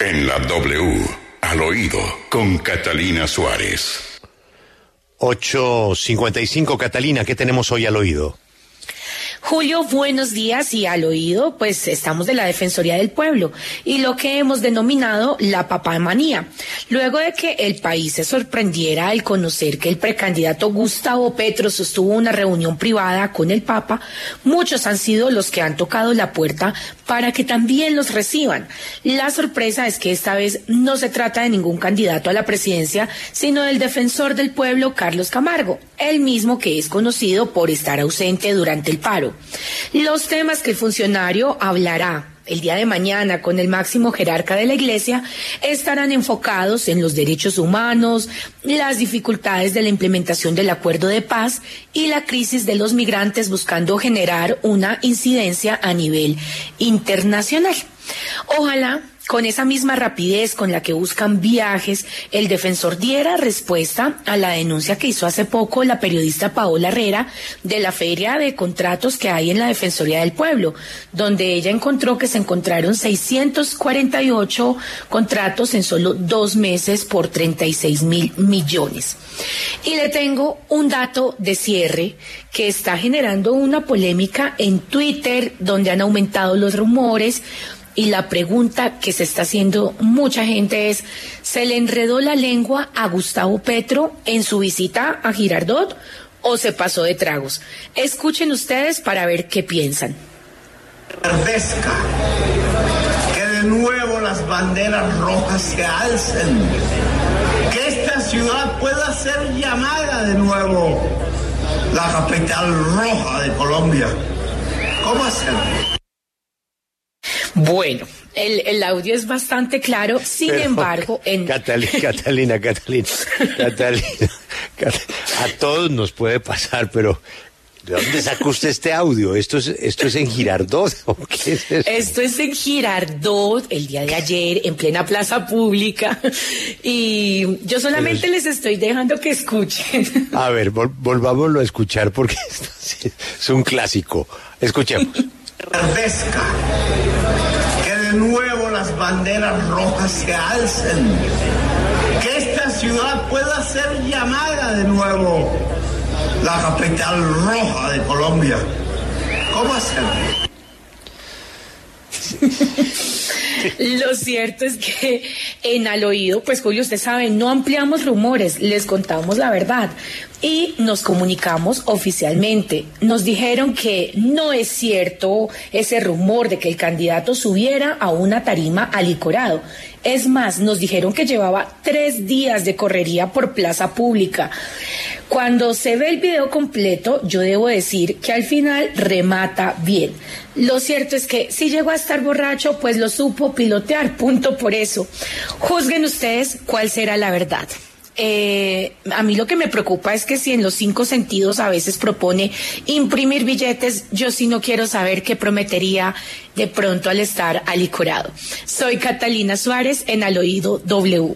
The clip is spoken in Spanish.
En la W, al oído, con Catalina Suárez. 8.55, Catalina, ¿qué tenemos hoy al oído? Julio, buenos días y al oído, pues estamos de la Defensoría del Pueblo y lo que hemos denominado la papamanía. Luego de que el país se sorprendiera al conocer que el precandidato Gustavo Petro sostuvo una reunión privada con el Papa, muchos han sido los que han tocado la puerta para que también los reciban. La sorpresa es que esta vez no se trata de ningún candidato a la presidencia, sino del defensor del pueblo Carlos Camargo, el mismo que es conocido por estar ausente durante el paro. Los temas que el funcionario hablará el día de mañana con el máximo jerarca de la Iglesia estarán enfocados en los derechos humanos, las dificultades de la implementación del acuerdo de paz y la crisis de los migrantes buscando generar una incidencia a nivel internacional. Ojalá con esa misma rapidez con la que buscan viajes, el defensor diera respuesta a la denuncia que hizo hace poco la periodista Paola Herrera de la feria de contratos que hay en la Defensoría del Pueblo, donde ella encontró que se encontraron 648 contratos en solo dos meses por 36 mil millones. Y le tengo un dato de cierre que está generando una polémica en Twitter, donde han aumentado los rumores y la pregunta que se está haciendo mucha gente es, ¿se le enredó la lengua a Gustavo Petro en su visita a Girardot o se pasó de tragos? Escuchen ustedes para ver qué piensan. Que de nuevo las banderas rojas se alcen. Que esta ciudad pueda ser llamada de nuevo la capital roja de Colombia. ¿Cómo hacerlo? Bueno, el, el, audio es bastante claro, sin Pero, embargo, en... Catalina, Catalina, Catalina, Catalina, a todos nos puede pasar, pero ¿de dónde sacó usted este audio? ¿Esto es, esto es en Girardot? ¿o qué es esto? Esto es en Girardot, el día de ayer, en plena plaza pública, y yo solamente Pero- les estoy dejando que escuchen. A ver, vol- volvámoslo a escuchar porque esto es un clásico. Escuchemos. Revesca. Que de nuevo las banderas rojas se alcen. Que esta ciudad pueda ser llamada de nuevo la capital roja de Colombia. ¿Cómo hacerlo? Lo cierto es que en al oído, pues Julio, usted sabe, no ampliamos rumores, les contamos la verdad y nos comunicamos oficialmente. Nos dijeron que no es cierto ese rumor de que el candidato subiera a una tarima alicorado. Es más, nos dijeron que llevaba tres días de correría por plaza pública. Cuando se ve el video completo, yo debo decir que al final remata bien. Lo cierto es que si llegó a estar borracho, pues lo supo pilotear, punto por eso. Juzguen ustedes cuál será la verdad. Eh, a mí lo que me preocupa es que si en los cinco sentidos a veces propone imprimir billetes, yo sí no quiero saber qué prometería de pronto al estar alicorado. Soy Catalina Suárez en Al Oído W.